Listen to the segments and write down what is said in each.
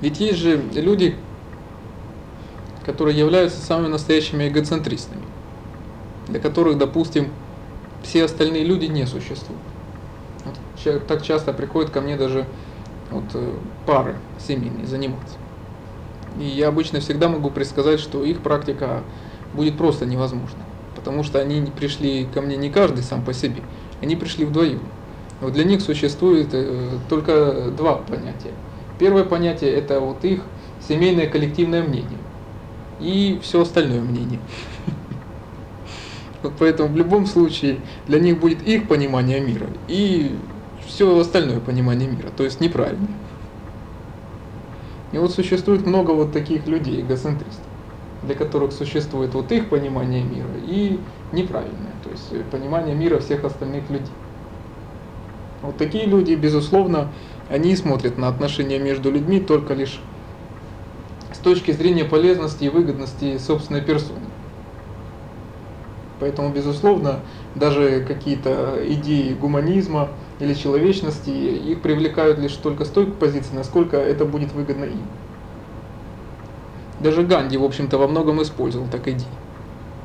Ведь есть же люди, которые являются самыми настоящими эгоцентристами, для которых, допустим, все остальные люди не существуют. Вот так часто приходят ко мне даже вот, э, пары семейные заниматься. И я обычно всегда могу предсказать, что их практика будет просто невозможна. Потому что они пришли ко мне не каждый сам по себе, они пришли вдвоем. Вот для них существует э, только два понятия. Первое понятие это вот их семейное коллективное мнение и все остальное мнение. Вот поэтому в любом случае для них будет их понимание мира и все остальное понимание мира, то есть неправильное. И вот существует много вот таких людей, эгоцентристов, для которых существует вот их понимание мира и неправильное, то есть понимание мира всех остальных людей. Вот такие люди, безусловно, они смотрят на отношения между людьми только лишь с точки зрения полезности и выгодности собственной персоны. Поэтому, безусловно, даже какие-то идеи гуманизма или человечности, их привлекают лишь только с той позиции, насколько это будет выгодно им. Даже Ганди, в общем-то, во многом использовал так идеи.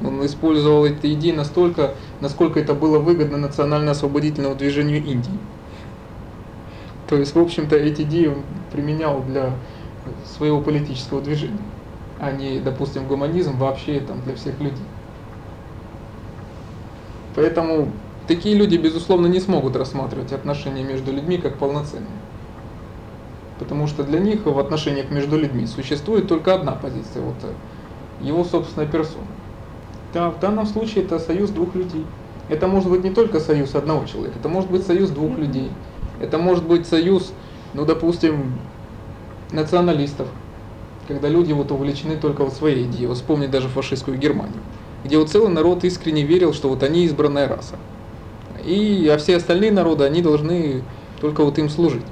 Он использовал эти идеи настолько, насколько это было выгодно национально-освободительному движению Индии. То есть, в общем-то, эти идеи он применял для своего политического движения, а не, допустим, гуманизм вообще там для всех людей. Поэтому такие люди, безусловно, не смогут рассматривать отношения между людьми как полноценные. Потому что для них в отношениях между людьми существует только одна позиция, вот э, его собственная персона. Да, в данном случае это союз двух людей. Это может быть не только союз одного человека, это может быть союз двух людей. Это может быть союз, ну, допустим, националистов, когда люди вот увлечены только вот своей идеей. Вот вспомнить даже фашистскую Германию, где вот целый народ искренне верил, что вот они избранная раса. И, а все остальные народы, они должны только вот им служить.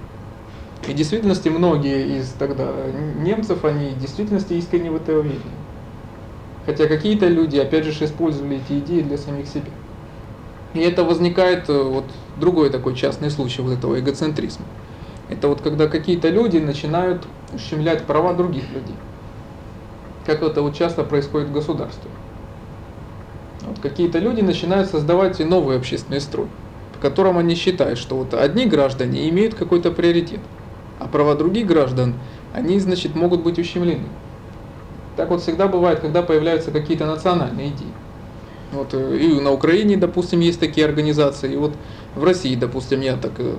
И в действительности многие из тогда немцев, они в действительности искренне в это верили. Хотя какие-то люди, опять же, использовали эти идеи для самих себя. И это возникает э, вот другой такой частный случай вот этого эгоцентризма. Это вот когда какие-то люди начинают ущемлять права других людей. Как это вот часто происходит в государстве. Вот какие-то люди начинают создавать новый общественный строй, в котором они считают, что вот одни граждане имеют какой-то приоритет, а права других граждан, они, значит, могут быть ущемлены. Так вот всегда бывает, когда появляются какие-то национальные идеи. Вот э, и на Украине, допустим, есть такие организации, и вот в России, допустим, я так э,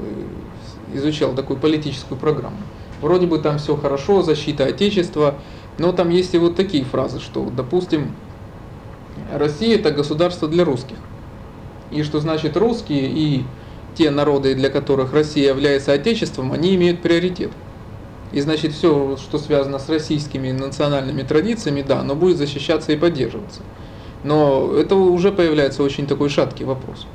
изучал такую политическую программу. Вроде бы там все хорошо, защита Отечества, но там есть и вот такие фразы, что, допустим, Россия это государство для русских. И что значит русские и те народы, для которых Россия является отечеством, они имеют приоритет. И значит все, что связано с российскими национальными традициями, да, оно будет защищаться и поддерживаться. Но это уже появляется очень такой шаткий вопрос.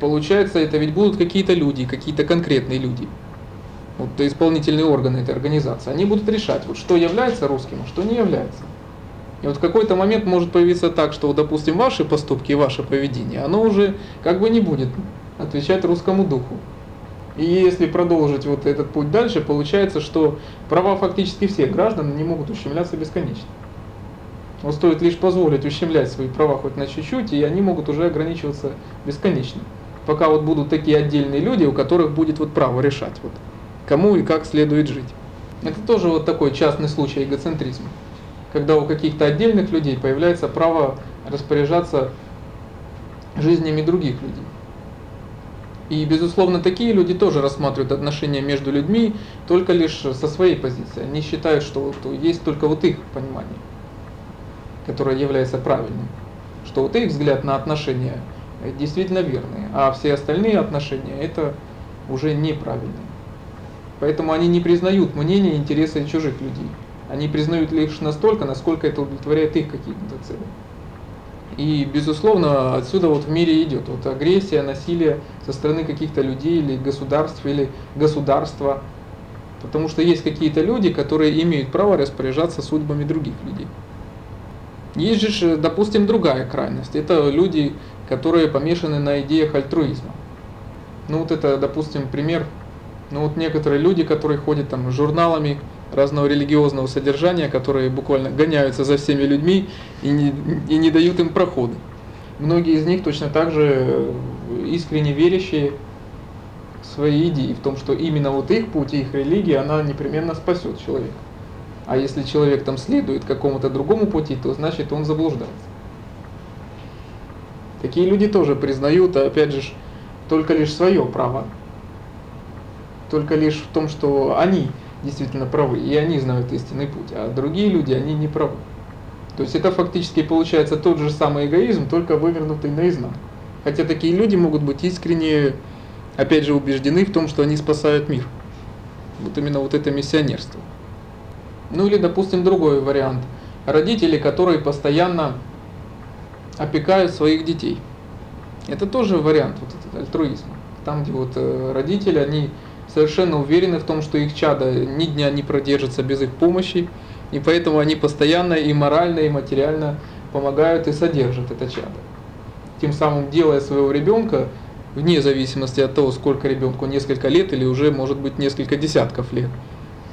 Получается, это ведь будут какие-то люди, какие-то конкретные люди. Вот исполнительные органы этой организации. Они будут решать, вот, что является русским, а что не является. И вот в какой-то момент может появиться так, что, допустим, ваши поступки и ваше поведение, оно уже как бы не будет отвечать русскому духу. И если продолжить вот этот путь дальше, получается, что права фактически всех граждан не могут ущемляться бесконечно. Вот стоит лишь позволить ущемлять свои права хоть на чуть-чуть, и они могут уже ограничиваться бесконечно. Пока вот будут такие отдельные люди, у которых будет вот право решать, вот, кому и как следует жить. Это тоже вот такой частный случай эгоцентризма. Когда у каких-то отдельных людей появляется право распоряжаться жизнями других людей. И, безусловно, такие люди тоже рассматривают отношения между людьми только лишь со своей позиции. Они считают, что вот есть только вот их понимание которое является правильным, что вот их взгляд на отношения действительно верный, а все остальные отношения это уже неправильные. Поэтому они не признают мнения интересы чужих людей. Они признают лишь настолько, насколько это удовлетворяет их какие-то цели. И, безусловно, отсюда вот в мире идет вот агрессия, насилие со стороны каких-то людей или государств, или государства. Потому что есть какие-то люди, которые имеют право распоряжаться судьбами других людей. Есть же, допустим, другая крайность. Это люди, которые помешаны на идеях альтруизма. Ну вот это, допустим, пример. Ну вот некоторые люди, которые ходят там журналами разного религиозного содержания, которые буквально гоняются за всеми людьми и не, и не дают им прохода. Многие из них точно так же искренне верящие в свои идеи, в том, что именно вот их путь, их религия, она непременно спасет человека. А если человек там следует какому-то другому пути, то значит он заблуждается. Такие люди тоже признают, а опять же, только лишь свое право. Только лишь в том, что они действительно правы, и они знают истинный путь, а другие люди, они не правы. То есть это фактически получается тот же самый эгоизм, только вывернутый наизнанку. Хотя такие люди могут быть искренне, опять же, убеждены в том, что они спасают мир. Вот именно вот это миссионерство. Ну или, допустим, другой вариант. Родители, которые постоянно опекают своих детей. Это тоже вариант вот этот альтруизма. Там, где вот э, родители, они совершенно уверены в том, что их чада ни дня не продержится без их помощи, и поэтому они постоянно и морально, и материально помогают и содержат это чадо. Тем самым делая своего ребенка, вне зависимости от того, сколько ребенку, несколько лет или уже может быть несколько десятков лет,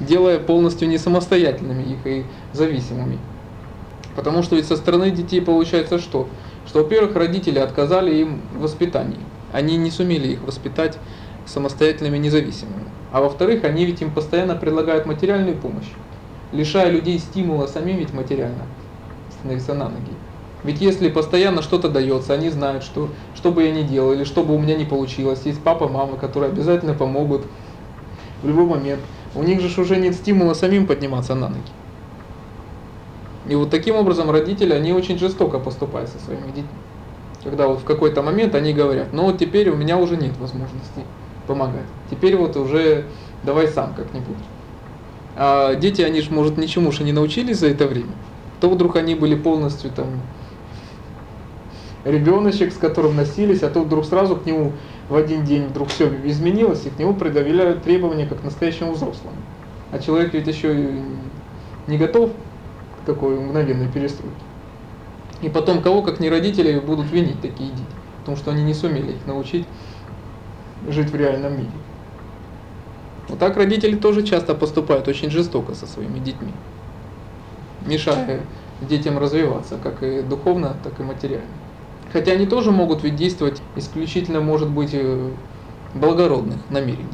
делая полностью не самостоятельными их и зависимыми. Потому что ведь со стороны детей получается что? Что, во-первых, родители отказали им в воспитании. Они не сумели их воспитать самостоятельными независимыми. А во-вторых, они ведь им постоянно предлагают материальную помощь, лишая людей стимула самим ведь материально становиться на ноги. Ведь если постоянно что-то дается, они знают, что что бы я ни делал, или что бы у меня не получилось, есть папа, мама, которые обязательно помогут в любой момент. У них же уже нет стимула самим подниматься на ноги. И вот таким образом родители, они очень жестоко поступают со своими детьми. Когда вот в какой-то момент они говорят, ну вот теперь у меня уже нет возможности помогать. Теперь вот уже давай сам как-нибудь. А дети, они же, может, ничему же не научились за это время. То вдруг они были полностью там ребеночек, с которым носились, а то вдруг сразу к нему в один день вдруг все изменилось, и к нему предъявляют требования как к настоящему взрослому. А человек ведь еще не готов к такой мгновенной перестройке. И потом кого, как не родители, будут винить такие дети, потому что они не сумели их научить жить в реальном мире. Вот так родители тоже часто поступают очень жестоко со своими детьми, мешая детям развиваться, как и духовно, так и материально. Хотя они тоже могут ведь действовать исключительно, может быть, э, благородных намерений.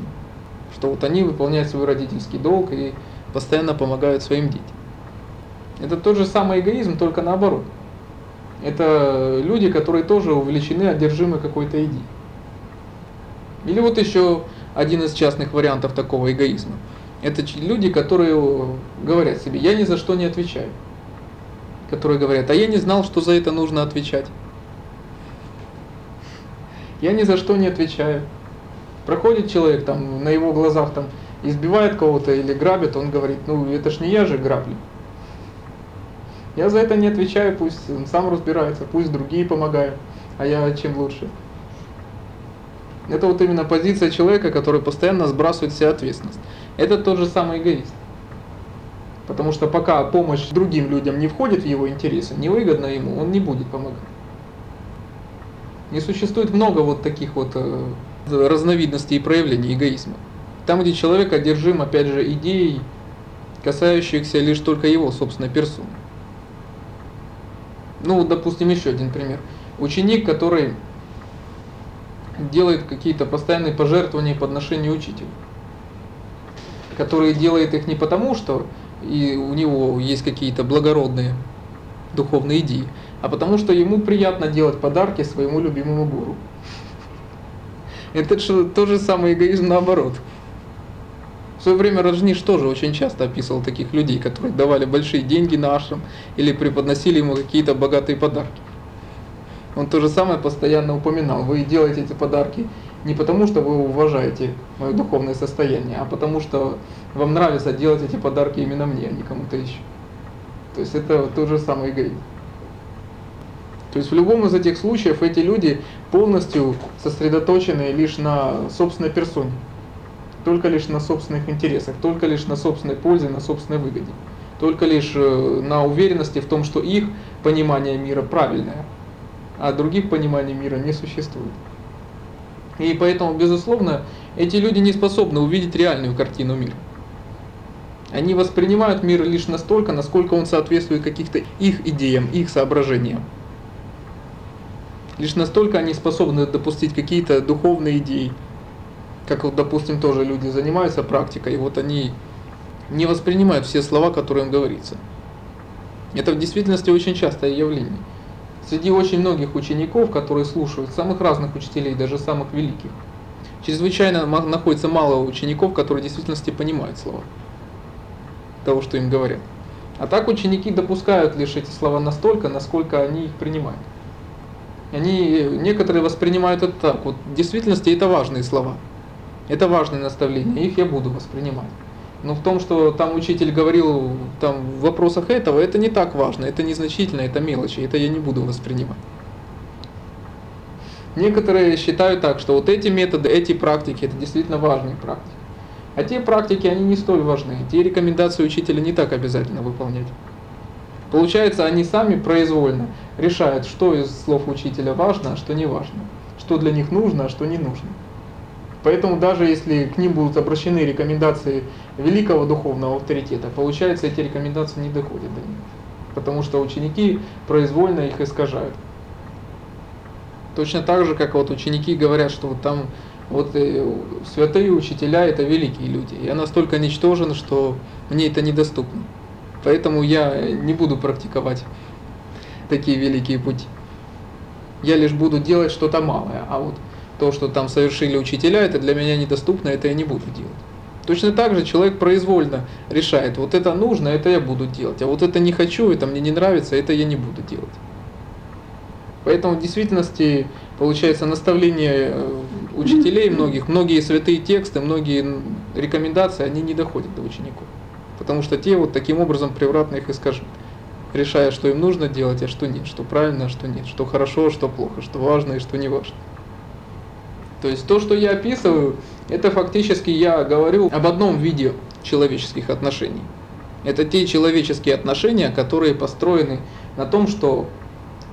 Что вот они выполняют свой родительский долг и постоянно помогают своим детям. Это тот же самый эгоизм, только наоборот. Это люди, которые тоже увлечены, одержимы какой-то идеей. Или вот еще один из частных вариантов такого эгоизма. Это люди, которые говорят себе, я ни за что не отвечаю. Которые говорят, а я не знал, что за это нужно отвечать. Я ни за что не отвечаю. Проходит человек, там, на его глазах там, избивает кого-то или грабит, он говорит, ну это ж не я же граблю. Я за это не отвечаю, пусть он сам разбирается, пусть другие помогают, а я чем лучше. Это вот именно позиция человека, который постоянно сбрасывает все ответственность. Это тот же самый эгоист. Потому что пока помощь другим людям не входит в его интересы, невыгодно ему, он не будет помогать. Не существует много вот таких вот э, разновидностей и проявлений эгоизма. Там, где человек одержим, опять же, идеей, касающихся лишь только его собственной персоны. Ну, вот, допустим, еще один пример. Ученик, который делает какие-то постоянные пожертвования по отношению учителю, который делает их не потому, что и у него есть какие-то благородные духовные идеи, а потому что ему приятно делать подарки своему любимому гуру. Это же тот же самый эгоизм наоборот. В свое время Раджниш тоже очень часто описывал таких людей, которые давали большие деньги на или преподносили ему какие-то богатые подарки. Он то же самое постоянно упоминал. Вы делаете эти подарки не потому, что вы уважаете мое духовное состояние, а потому что вам нравится делать эти подарки именно мне, а не кому-то еще. То есть это тот же самый эгоизм. То есть в любом из этих случаев эти люди полностью сосредоточены лишь на собственной персоне, только лишь на собственных интересах, только лишь на собственной пользе, на собственной выгоде, только лишь э, на уверенности в том, что их понимание мира правильное, а других пониманий мира не существует. И поэтому, безусловно, эти люди не способны увидеть реальную картину мира. Они воспринимают мир лишь настолько, насколько он соответствует каких-то их идеям, их соображениям. Лишь настолько они способны допустить какие-то духовные идеи. Как вот, допустим, тоже люди занимаются практикой, и вот они не воспринимают все слова, которые им говорится. Это в действительности очень частое явление. Среди очень многих учеников, которые слушают самых разных учителей, даже самых великих, чрезвычайно находится мало учеников, которые в действительности понимают слова того, что им говорят. А так ученики допускают лишь эти слова настолько, насколько они их принимают. Они, некоторые воспринимают это так. Вот в действительности это важные слова. Это важные наставления, их я буду воспринимать. Но в том, что там учитель говорил там, в вопросах этого, это не так важно, это незначительно, это мелочи, это я не буду воспринимать. Некоторые считают так, что вот эти методы, эти практики, это действительно важные практики. А те практики, они не столь важны. Те рекомендации учителя не так обязательно выполнять. Получается, они сами произвольно решают, что из слов учителя важно, а что не важно. Что для них нужно, а что не нужно. Поэтому даже если к ним будут обращены рекомендации великого духовного авторитета, получается, эти рекомендации не доходят до них. Потому что ученики произвольно их искажают. Точно так же, как вот ученики говорят, что вот там вот э, святые учителя это великие люди. Я настолько ничтожен, что мне это недоступно. Поэтому я не буду практиковать такие великие пути. Я лишь буду делать что-то малое, а вот то, что там совершили учителя, это для меня недоступно, это я не буду делать. Точно так же человек произвольно решает, вот это нужно, это я буду делать, а вот это не хочу, это мне не нравится, это я не буду делать. Поэтому в действительности получается наставление э, учителей многих, многие святые тексты, многие рекомендации, они не доходят до учеников. Потому что те вот таким образом превратно их искажут, решая, что им нужно делать, а что нет, что правильно, а что нет, что хорошо, а что плохо, что важно и что не важно. То есть то, что я описываю, это фактически я говорю об одном виде человеческих отношений. Это те человеческие отношения, которые построены на том, что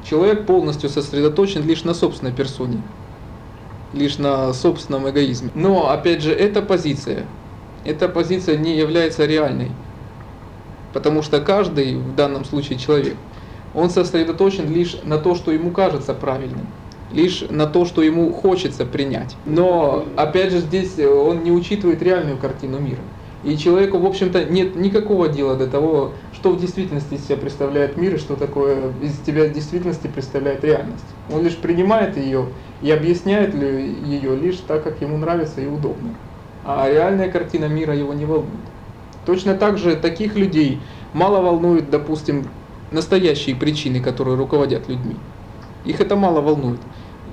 человек полностью сосредоточен лишь на собственной персоне, лишь на собственном эгоизме. Но, опять же, эта позиция, эта позиция не является реальной, потому что каждый, в данном случае человек, он сосредоточен лишь на то, что ему кажется правильным лишь на то, что ему хочется принять. Но, опять же, здесь он не учитывает реальную картину мира. И человеку, в общем-то, нет никакого дела до того, что в действительности из себя представляет мир и что такое из тебя в действительности представляет реальность. Он лишь принимает ее и объясняет ее лишь так, как ему нравится и удобно. А реальная картина мира его не волнует. Точно так же таких людей мало волнует, допустим, настоящие причины, которые руководят людьми. Их это мало волнует.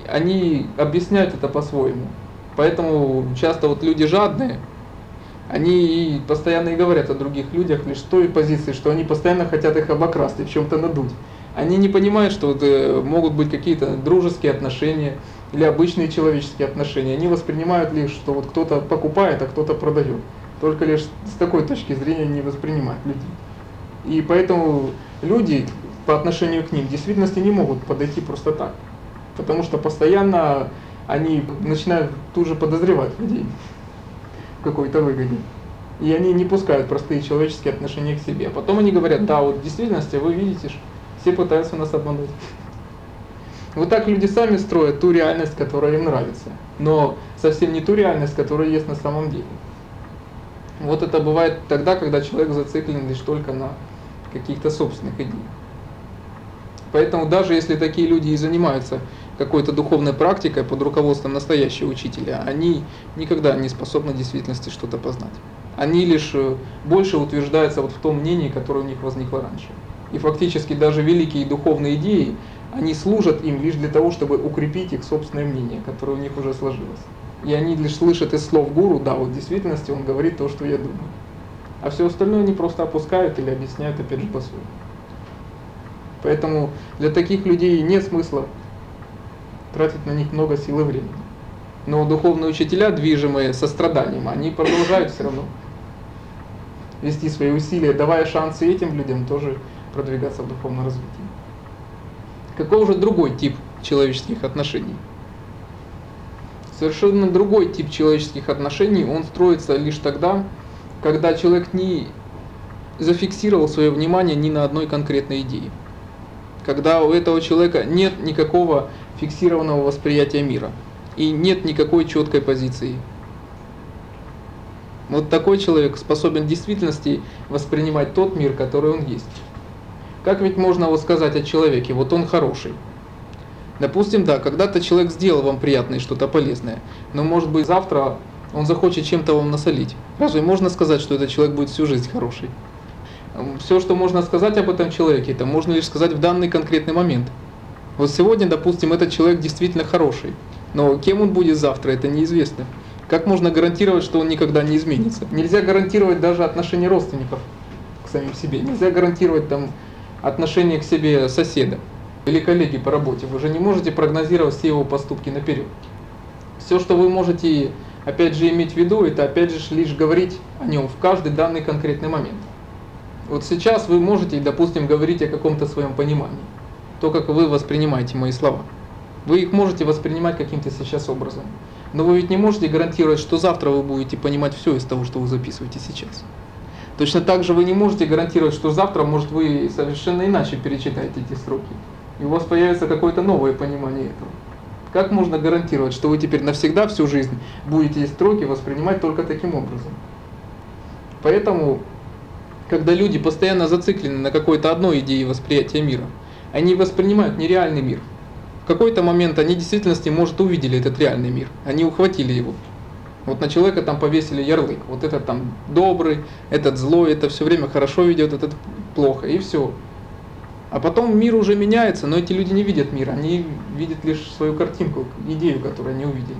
Они объясняют это по-своему. Поэтому часто вот люди жадные, они постоянно и говорят о других людях лишь с той позиции, что они постоянно хотят их обокрасть и в чем-то надуть. Они не понимают, что вот, э, могут быть какие-то дружеские отношения или обычные человеческие отношения. Они воспринимают лишь, что вот кто-то покупает, а кто-то продает. Только лишь с такой точки зрения не воспринимают людей. И поэтому люди по отношению к ним в действительности не могут подойти просто так. Потому что постоянно они начинают тут же подозревать людей в какой-то выгоде. И они не пускают простые человеческие отношения к себе. А потом они говорят, да, вот в действительности вы видите, все пытаются нас обмануть. Вот так люди сами строят ту реальность, которая им нравится. Но совсем не ту реальность, которая есть на самом деле. Вот это бывает тогда, когда человек зациклен лишь только на каких-то собственных идеях. Поэтому даже если такие люди и занимаются какой-то духовной практикой под руководством настоящего учителя, они никогда не способны в действительности что-то познать. Они лишь э, больше утверждаются вот в том мнении, которое у них возникло раньше. И фактически даже великие духовные идеи, они служат им лишь для того, чтобы укрепить их собственное мнение, которое у них уже сложилось. И они лишь слышат из слов гуру, да, вот в действительности он говорит то, что я думаю. А все остальное они просто опускают или объясняют опять же по-своему. Поэтому для таких людей нет смысла тратить на них много сил и времени. Но духовные учителя, движимые состраданием, они продолжают все равно вести свои усилия, давая шансы этим людям тоже продвигаться в духовном развитии. Какой же другой тип человеческих отношений? Совершенно другой тип человеческих отношений, он строится лишь тогда, когда человек не зафиксировал свое внимание ни на одной конкретной идее. Когда у этого человека нет никакого фиксированного восприятия мира и нет никакой четкой позиции. Вот такой человек способен в действительности воспринимать тот мир, который он есть. Как ведь можно вот сказать о человеке, вот он хороший. Допустим, да, когда-то человек сделал вам приятное что-то полезное, но может быть завтра он захочет чем-то вам насолить. Разве можно сказать, что этот человек будет всю жизнь хороший? Все, что можно сказать об этом человеке, это можно лишь сказать в данный конкретный момент. Вот сегодня, допустим, этот человек действительно хороший, но кем он будет завтра, это неизвестно. Как можно гарантировать, что он никогда не изменится? Нельзя гарантировать даже отношения родственников к самим себе. Нельзя гарантировать там отношение к себе соседа или коллеги по работе. Вы же не можете прогнозировать все его поступки наперед. Все, что вы можете, опять же, иметь в виду, это опять же лишь говорить о нем в каждый данный конкретный момент. Вот сейчас вы можете, допустим, говорить о каком-то своем понимании, то, как вы воспринимаете мои слова. Вы их можете воспринимать каким-то сейчас образом. Но вы ведь не можете гарантировать, что завтра вы будете понимать все из того, что вы записываете сейчас. Точно так же вы не можете гарантировать, что завтра, может, вы совершенно иначе перечитаете эти строки. И у вас появится какое-то новое понимание этого. Как можно гарантировать, что вы теперь навсегда, всю жизнь будете эти строки воспринимать только таким образом? Поэтому, когда люди постоянно зациклены на какой-то одной идее восприятия мира, они воспринимают нереальный мир. В какой-то момент они в действительности, может, увидели этот реальный мир, они ухватили его. Вот на человека там повесили ярлык. Вот этот там добрый, этот злой, это все время хорошо ведет, этот плохо. И все. А потом мир уже меняется, но эти люди не видят мир, они видят лишь свою картинку, идею, которую они увидели.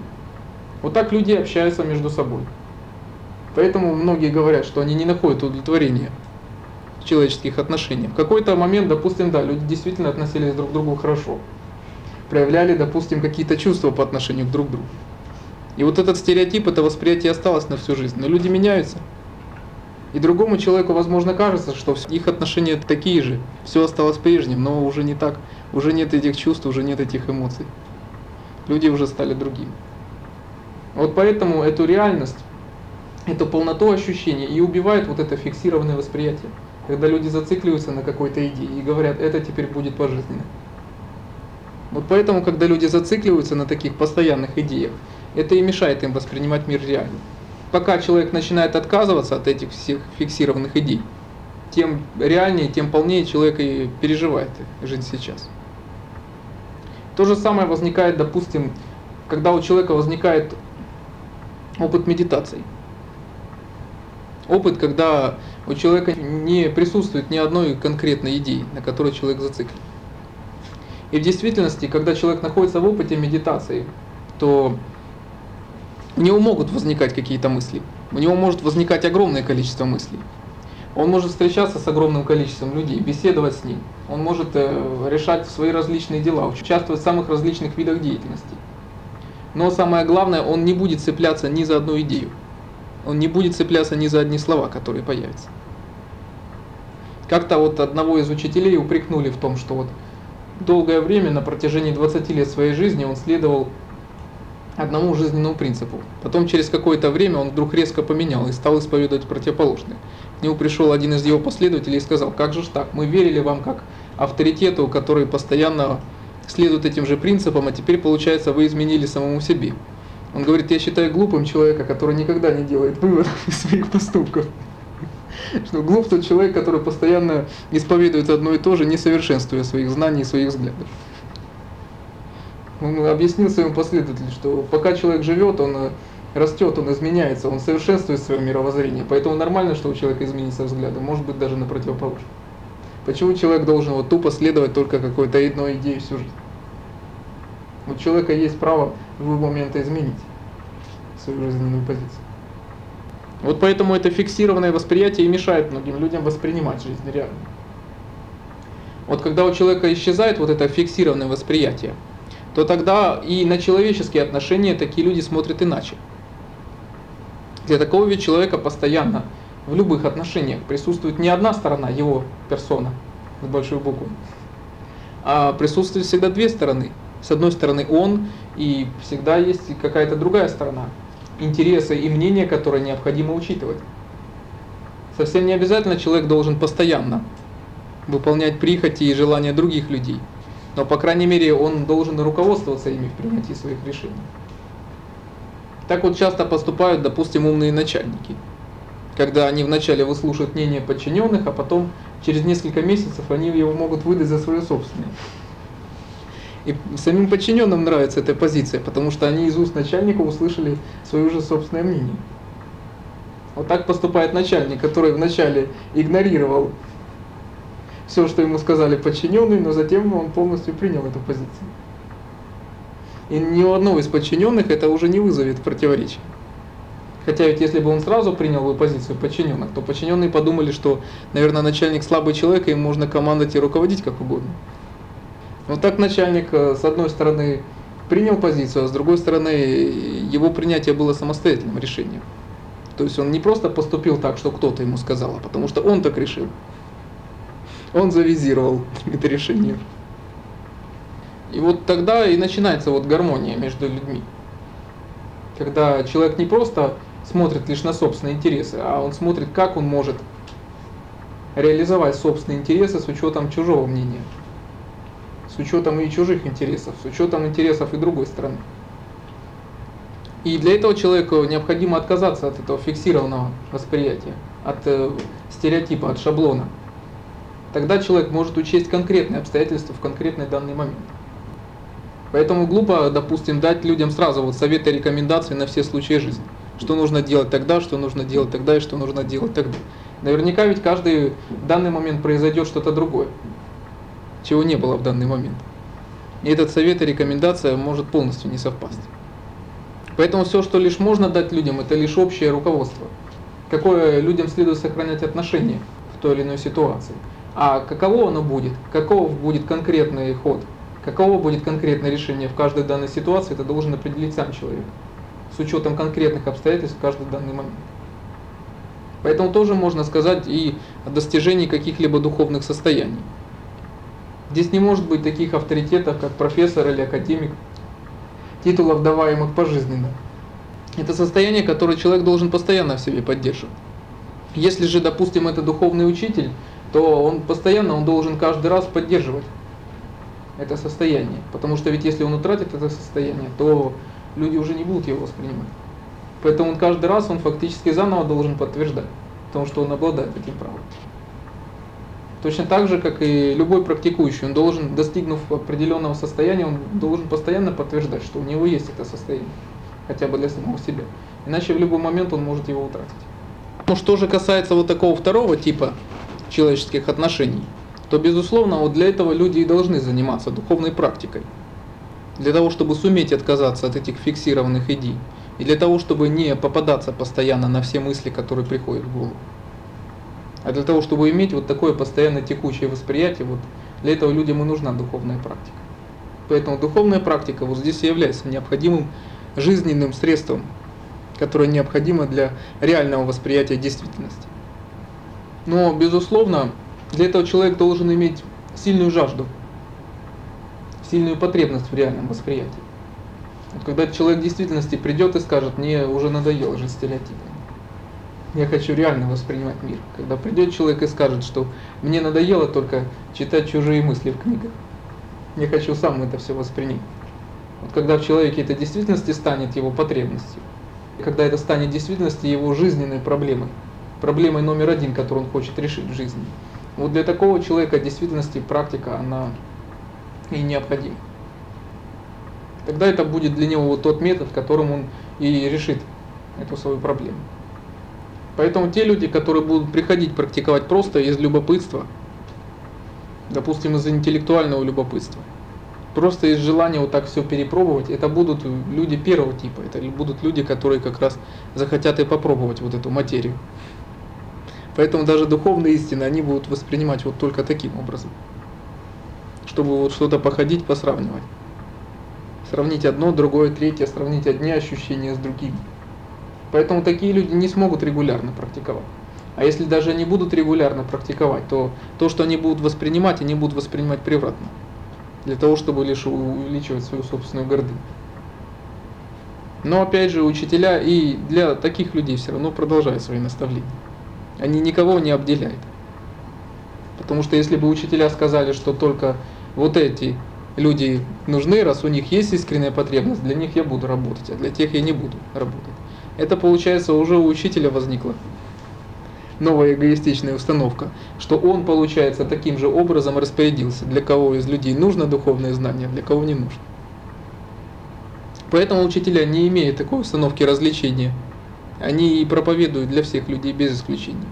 Вот так люди общаются между собой. Поэтому многие говорят, что они не находят удовлетворения в человеческих отношениях. В какой-то момент, допустим, да, люди действительно относились друг к другу хорошо. Проявляли, допустим, какие-то чувства по отношению к друг другу. И вот этот стереотип, это восприятие осталось на всю жизнь. Но люди меняются. И другому человеку, возможно, кажется, что их отношения такие же, все осталось прежним, но уже не так. Уже нет этих чувств, уже нет этих эмоций. Люди уже стали другими. Вот поэтому эту реальность, эту полноту ощущения и убивает вот это фиксированное восприятие. Когда люди зацикливаются на какой-то идее и говорят, это теперь будет пожизненно. Вот поэтому, когда люди зацикливаются на таких постоянных идеях, это и мешает им воспринимать мир реально. Пока человек начинает отказываться от этих всех фиксированных идей, тем реальнее, тем полнее человек и переживает жизнь сейчас. То же самое возникает, допустим, когда у человека возникает опыт медитации. Опыт, когда у человека не присутствует ни одной конкретной идеи, на которой человек зациклен. И в действительности, когда человек находится в опыте медитации, то у него могут возникать какие-то мысли. У него может возникать огромное количество мыслей. Он может встречаться с огромным количеством людей, беседовать с ним. Он может э, решать свои различные дела, участвовать в самых различных видах деятельности. Но самое главное, он не будет цепляться ни за одну идею. Он не будет цепляться ни за одни слова, которые появятся. Как-то вот одного из учителей упрекнули в том, что вот долгое время, на протяжении 20 лет своей жизни, он следовал одному жизненному принципу. Потом через какое-то время он вдруг резко поменял и стал исповедовать противоположное. К нему пришел один из его последователей и сказал, как же ж так, мы верили вам как авторитету, который постоянно следует этим же принципам, а теперь, получается, вы изменили самому себе. Он говорит, я считаю глупым человека, который никогда не делает выводов из своих поступков. Что глуп тот человек, который постоянно исповедует одно и то же, не совершенствуя своих знаний и своих взглядов. Он объяснил своему последователю, что пока человек живет, он э, растет, он изменяется, он совершенствует свое мировоззрение. Поэтому нормально, что у человека изменится взгляды, может быть даже на противоположное. Почему человек должен вот тупо следовать только какой-то одной идее всю жизнь? У человека есть право в любой момент изменить свою жизненную позицию. Вот поэтому это фиксированное восприятие и мешает многим людям воспринимать жизнь реально. Вот когда у человека исчезает вот это фиксированное восприятие, то тогда и на человеческие отношения такие люди смотрят иначе. Для такого ведь человека постоянно в любых отношениях присутствует не одна сторона, его персона, с большой буквы, а присутствует всегда две стороны. С одной стороны он, и всегда есть какая-то другая сторона, интересы и мнения, которые необходимо учитывать. Совсем не обязательно человек должен постоянно выполнять прихоти и желания других людей. Но, по крайней мере, он должен руководствоваться ими в принятии своих решений. Так вот часто поступают, допустим, умные начальники. Когда они вначале выслушают мнение подчиненных, а потом через несколько месяцев они его могут выдать за свое собственное. И самим подчиненным нравится эта позиция, потому что они из уст начальника услышали свое же собственное мнение. Вот так поступает начальник, который вначале игнорировал все, что ему сказали подчиненные, но затем он полностью принял эту позицию. И ни у одного из подчиненных это уже не вызовет противоречия. Хотя ведь если бы он сразу принял бы позицию подчиненных, то подчиненные подумали, что, наверное, начальник слабый человек, и им можно командовать и руководить как угодно. Вот так начальник, э, с одной стороны, принял позицию, а с другой стороны, его принятие было самостоятельным решением. То есть он не просто поступил так, что кто-то ему сказал, а потому что он так решил. Он завизировал это решение. И вот тогда и начинается вот гармония между людьми. Когда человек не просто смотрит лишь на собственные интересы, а он смотрит, как он может реализовать собственные интересы с учетом чужого мнения с учетом и чужих интересов, с учетом интересов и другой стороны. И для этого человеку необходимо отказаться от этого фиксированного восприятия, от э, стереотипа, от шаблона. Тогда человек может учесть конкретные обстоятельства в конкретный данный момент. Поэтому глупо, допустим, дать людям сразу вот советы и рекомендации на все случаи жизни. Что нужно делать тогда, что нужно делать тогда и что нужно делать тогда. Наверняка ведь каждый в данный момент произойдет что-то другое чего не было в данный момент. И этот совет и рекомендация может полностью не совпасть. Поэтому все, что лишь можно дать людям, это лишь общее руководство. Какое людям следует сохранять отношение в той или иной ситуации. А каково оно будет, каков будет конкретный ход, каково будет конкретное решение в каждой данной ситуации, это должен определить сам человек. С учетом конкретных обстоятельств в каждый данный момент. Поэтому тоже можно сказать и о достижении каких-либо духовных состояний. Здесь не может быть таких авторитетов, как профессор или академик, титулов, даваемых пожизненно. Это состояние, которое человек должен постоянно в себе поддерживать. Если же, допустим, это духовный учитель, то он постоянно, он должен каждый раз поддерживать это состояние. Потому что ведь если он утратит это состояние, то люди уже не будут его воспринимать. Поэтому он каждый раз, он фактически заново должен подтверждать, потому что он обладает этим правом. Точно так же, как и любой практикующий, он должен, достигнув определенного состояния, он должен постоянно подтверждать, что у него есть это состояние, хотя бы для самого себя. Иначе в любой момент он может его утратить. Ну что же касается вот такого второго типа человеческих отношений, то безусловно вот для этого люди и должны заниматься духовной практикой. Для того, чтобы суметь отказаться от этих фиксированных идей. И для того, чтобы не попадаться постоянно на все мысли, которые приходят в голову. А для того, чтобы иметь вот такое постоянно текущее восприятие, вот для этого людям и нужна духовная практика. Поэтому духовная практика вот здесь и является необходимым жизненным средством, которое необходимо для реального восприятия действительности. Но, безусловно, для этого человек должен иметь сильную жажду, сильную потребность в реальном восприятии. Вот когда человек в действительности придет и скажет, мне уже надоело жить стереотипами, я хочу реально воспринимать мир. Когда придет человек и скажет, что мне надоело только читать чужие мысли в книгах. Я хочу сам это все воспринять. Вот когда в человеке это действительности станет его потребностью, когда это станет действительности его жизненной проблемой, проблемой номер один, которую он хочет решить в жизни. Вот для такого человека действительности практика, она и необходима. Тогда это будет для него вот тот метод, которым он и решит эту свою проблему. Поэтому те люди, которые будут приходить практиковать просто из любопытства, допустим, из интеллектуального любопытства, просто из желания вот так все перепробовать, это будут люди первого типа, это будут люди, которые как раз захотят и попробовать вот эту материю. Поэтому даже духовные истины они будут воспринимать вот только таким образом, чтобы вот что-то походить, посравнивать. Сравнить одно, другое, третье, сравнить одни ощущения с другими. Поэтому такие люди не смогут регулярно практиковать. А если даже они будут регулярно практиковать, то то, что они будут воспринимать, они будут воспринимать превратно. Для того, чтобы лишь увеличивать свою собственную гордыню. Но опять же, учителя и для таких людей все равно продолжают свои наставления. Они никого не обделяют. Потому что если бы учителя сказали, что только вот эти люди нужны, раз у них есть искренняя потребность, для них я буду работать, а для тех я не буду работать. Это получается уже у учителя возникла новая эгоистичная установка, что он, получается, таким же образом распорядился, для кого из людей нужно духовное знание, а для кого не нужно. Поэтому учителя не имеют такой установки развлечения. Они и проповедуют для всех людей без исключения.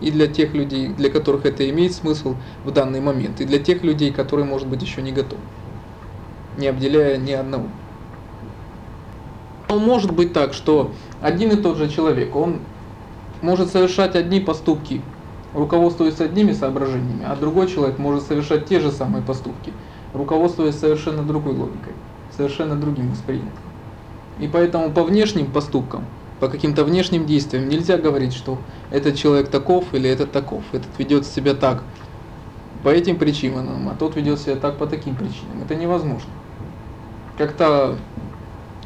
И для тех людей, для которых это имеет смысл в данный момент, и для тех людей, которые, может быть, еще не готовы не обделяя ни одного. Но может быть так, что один и тот же человек, он может совершать одни поступки, руководствуясь одними соображениями, а другой человек может совершать те же самые поступки, руководствуясь совершенно другой логикой, совершенно другим восприятием. И поэтому по внешним поступкам, по каким-то внешним действиям нельзя говорить, что этот человек таков или этот таков, этот ведет себя так по этим причинам, а тот ведет себя так по таким причинам. Это невозможно как-то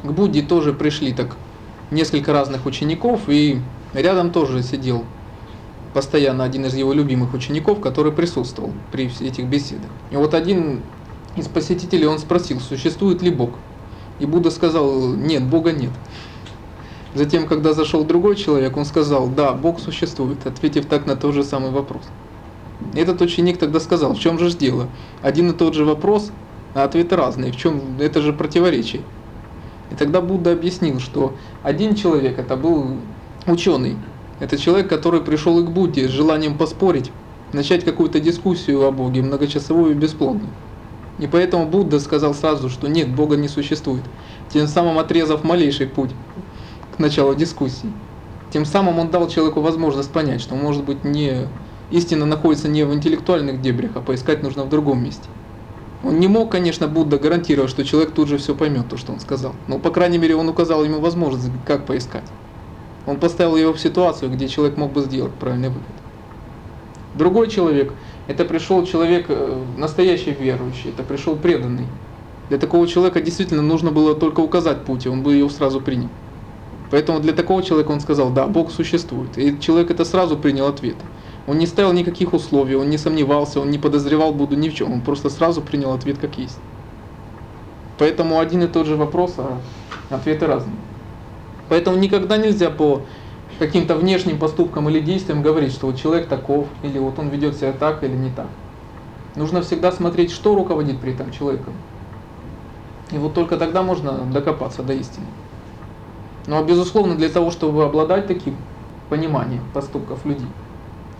к Будде тоже пришли так несколько разных учеников, и рядом тоже сидел постоянно один из его любимых учеников, который присутствовал при этих беседах. И вот один из посетителей, он спросил, существует ли Бог? И Будда сказал, нет, Бога нет. Затем, когда зашел другой человек, он сказал, да, Бог существует, ответив так на тот же самый вопрос. Этот ученик тогда сказал, в чем же дело? Один и тот же вопрос, а ответы разные. В чем это же противоречие? И тогда Будда объяснил, что один человек это был ученый. Это человек, который пришел и к Будде с желанием поспорить, начать какую-то дискуссию о Боге, многочасовую и бесплодную. И поэтому Будда сказал сразу, что нет, Бога не существует, тем самым отрезав малейший путь к началу дискуссии. Тем самым он дал человеку возможность понять, что может быть не истина находится не в интеллектуальных дебрях, а поискать нужно в другом месте. Он не мог, конечно, Будда гарантировать, что человек тут же все поймет, то, что он сказал. Но, по крайней мере, он указал ему возможность, как поискать. Он поставил его в ситуацию, где человек мог бы сделать правильный вывод. Другой человек, это пришел человек э, настоящий верующий, это пришел преданный. Для такого человека действительно нужно было только указать путь, и он бы его сразу принял. Поэтому для такого человека он сказал, да, Бог существует. И человек это сразу принял ответ. Он не ставил никаких условий, он не сомневался, он не подозревал Будду ни в чем, он просто сразу принял ответ как есть. Поэтому один и тот же вопрос, а ответы разные. Поэтому никогда нельзя по каким-то внешним поступкам или действиям говорить, что вот человек таков, или вот он ведет себя так или не так. Нужно всегда смотреть, что руководит при этом человеком. И вот только тогда можно докопаться до истины. Но безусловно для того, чтобы обладать таким пониманием поступков людей,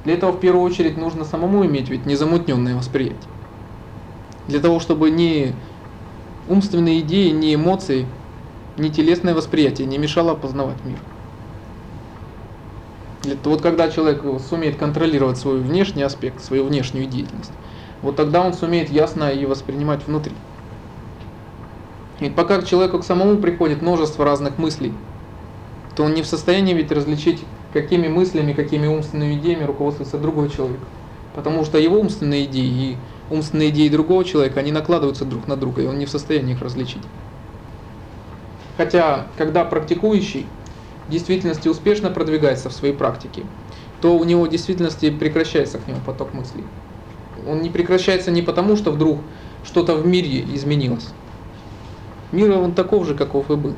для этого в первую очередь нужно самому иметь ведь незамутненное восприятие. Для того, чтобы ни умственные идеи, ни эмоции, ни телесное восприятие не мешало познавать мир. Вот когда человек сумеет контролировать свой внешний аспект, свою внешнюю деятельность, вот тогда он сумеет ясно и воспринимать внутри. И пока к человеку к самому приходит множество разных мыслей, то он не в состоянии ведь различить какими мыслями, какими умственными идеями руководствуется другой человек. Потому что его умственные идеи и умственные идеи другого человека, они накладываются друг на друга, и он не в состоянии их различить. Хотя, когда практикующий в действительности успешно продвигается в своей практике, то у него в действительности прекращается к нему поток мыслей. Он не прекращается не потому, что вдруг что-то в мире изменилось. Мир он таков же, каков и был.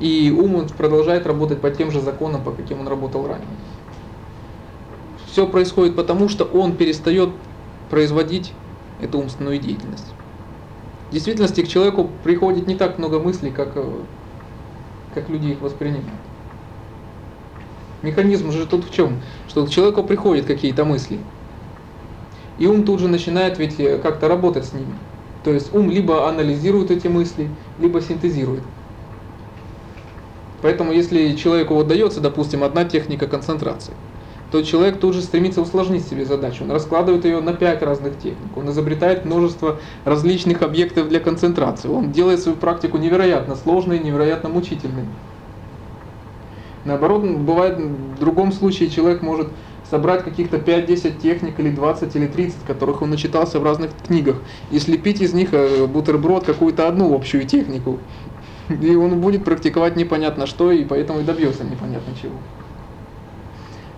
И ум продолжает работать по тем же законам, по каким он работал ранее. Все происходит потому, что он перестает производить эту умственную деятельность. В действительности к человеку приходит не так много мыслей, как, э, как люди их воспринимают. Механизм же тут в чем? Что к человеку приходят какие-то мысли. И ум тут же начинает ведь э, как-то работать с ними. То есть ум либо анализирует эти мысли, либо синтезирует. Поэтому если человеку вот дается, допустим, одна техника концентрации, то человек тут же стремится усложнить себе задачу. Он раскладывает ее на пять разных техник. Он изобретает множество различных объектов для концентрации. Он делает свою практику невероятно сложной, невероятно мучительной. Наоборот, бывает в другом случае человек может собрать каких-то 5-10 техник или 20 или 30, которых он начитался в разных книгах, и слепить из них э, бутерброд какую-то одну общую технику. И он будет практиковать непонятно что, и поэтому и добьется непонятно чего.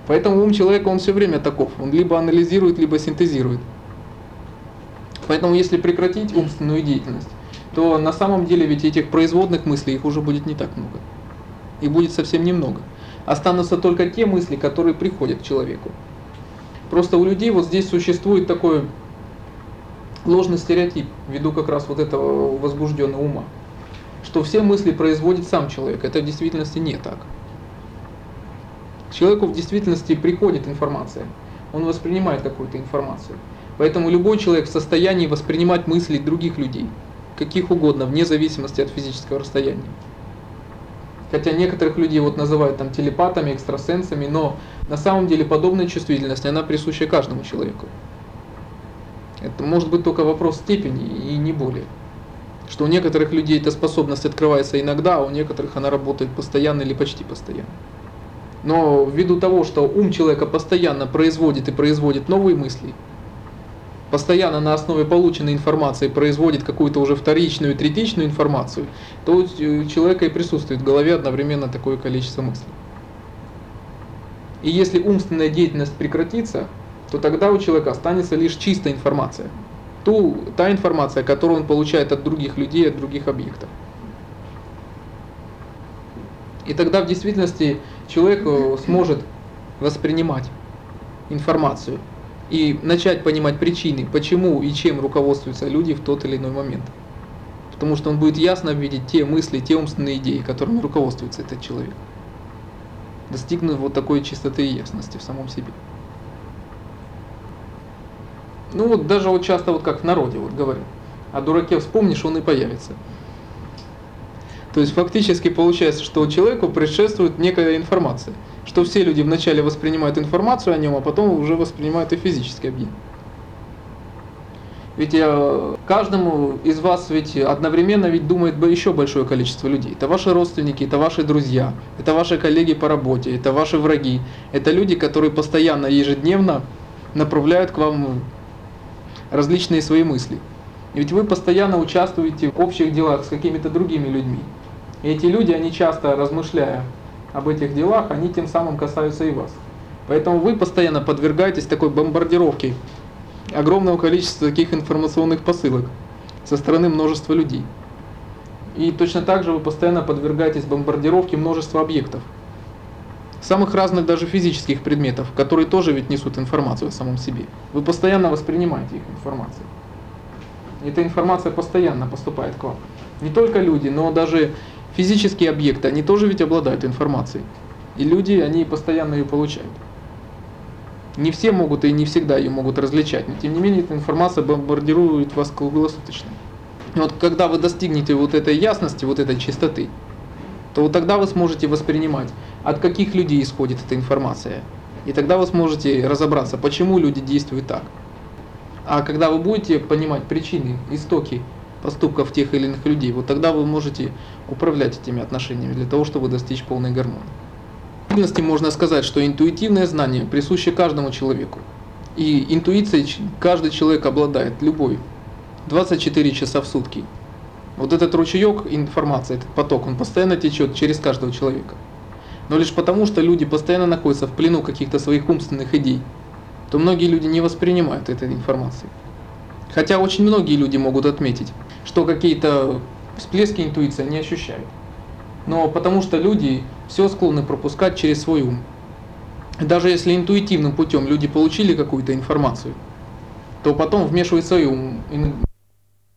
Поэтому ум человека, он все время таков. Он либо анализирует, либо синтезирует. Поэтому если прекратить умственную деятельность, то на самом деле ведь этих производных мыслей, их уже будет не так много. И будет совсем немного. Останутся только те мысли, которые приходят к человеку. Просто у людей вот здесь существует такой ложный стереотип, ввиду как раз вот этого возбужденного ума, что все мысли производит сам человек. Это в действительности не так. К человеку в действительности приходит информация, он воспринимает какую-то информацию. Поэтому любой человек в состоянии воспринимать мысли других людей, каких угодно, вне зависимости от физического расстояния. Хотя некоторых людей вот называют там телепатами, экстрасенсами, но на самом деле подобная чувствительность, она присуща каждому человеку. Это может быть только вопрос степени и не более. Что у некоторых людей эта способность открывается иногда, а у некоторых она работает постоянно или почти постоянно. Но ввиду того, что ум человека постоянно производит и производит новые мысли, постоянно на основе полученной информации производит какую-то уже вторичную, третичную информацию, то у человека и присутствует в голове одновременно такое количество мыслей. И если умственная деятельность прекратится, то тогда у человека останется лишь чистая информация. Ту, та информация, которую он получает от других людей, от других объектов. И тогда в действительности человек э, сможет воспринимать информацию и начать понимать причины, почему и чем руководствуются люди в тот или иной момент. Потому что он будет ясно видеть те мысли, те умственные идеи, которыми руководствуется этот человек. Достигнув вот такой чистоты и ясности в самом себе. Ну вот даже вот часто вот как в народе вот говорят, о дураке вспомнишь, он и появится. То есть фактически получается, что человеку предшествует некая информация – что все люди вначале воспринимают информацию о нем, а потом уже воспринимают и физический объект. Ведь я, каждому из вас ведь одновременно ведь думает еще большое количество людей. Это ваши родственники, это ваши друзья, это ваши коллеги по работе, это ваши враги. Это люди, которые постоянно, ежедневно направляют к вам различные свои мысли. Ведь вы постоянно участвуете в общих делах с какими-то другими людьми. И эти люди, они часто размышляя об этих делах, они тем самым касаются и вас. Поэтому вы постоянно подвергаетесь такой бомбардировке огромного количества таких информационных посылок со стороны множества людей. И точно так же вы постоянно подвергаетесь бомбардировке множества объектов. Самых разных даже физических предметов, которые тоже ведь несут информацию о самом себе. Вы постоянно воспринимаете их информацию. Эта информация постоянно поступает к вам. Не только люди, но даже физические объекты, они тоже ведь обладают информацией. И люди, они постоянно ее получают. Не все могут и не всегда ее могут различать, но тем не менее эта информация бомбардирует вас круглосуточно. И вот когда вы достигнете вот этой ясности, вот этой чистоты, то вот тогда вы сможете воспринимать, от каких людей исходит эта информация. И тогда вы сможете разобраться, почему люди действуют так. А когда вы будете понимать причины, истоки поступков тех или иных людей, вот тогда вы можете управлять этими отношениями для того, чтобы достичь полной гармонии. В действительности можно сказать, что интуитивное знание присуще каждому человеку. И интуицией каждый человек обладает, любой, 24 часа в сутки. Вот этот ручеек информации, этот поток, он постоянно течет через каждого человека. Но лишь потому, что люди постоянно находятся в плену каких-то своих умственных идей, то многие люди не воспринимают этой информации. Хотя очень многие люди могут отметить, что какие-то всплески интуиции не ощущают. Но потому что люди все склонны пропускать через свой ум. Даже если интуитивным путем люди получили какую-то информацию, то потом вмешивает свой ум,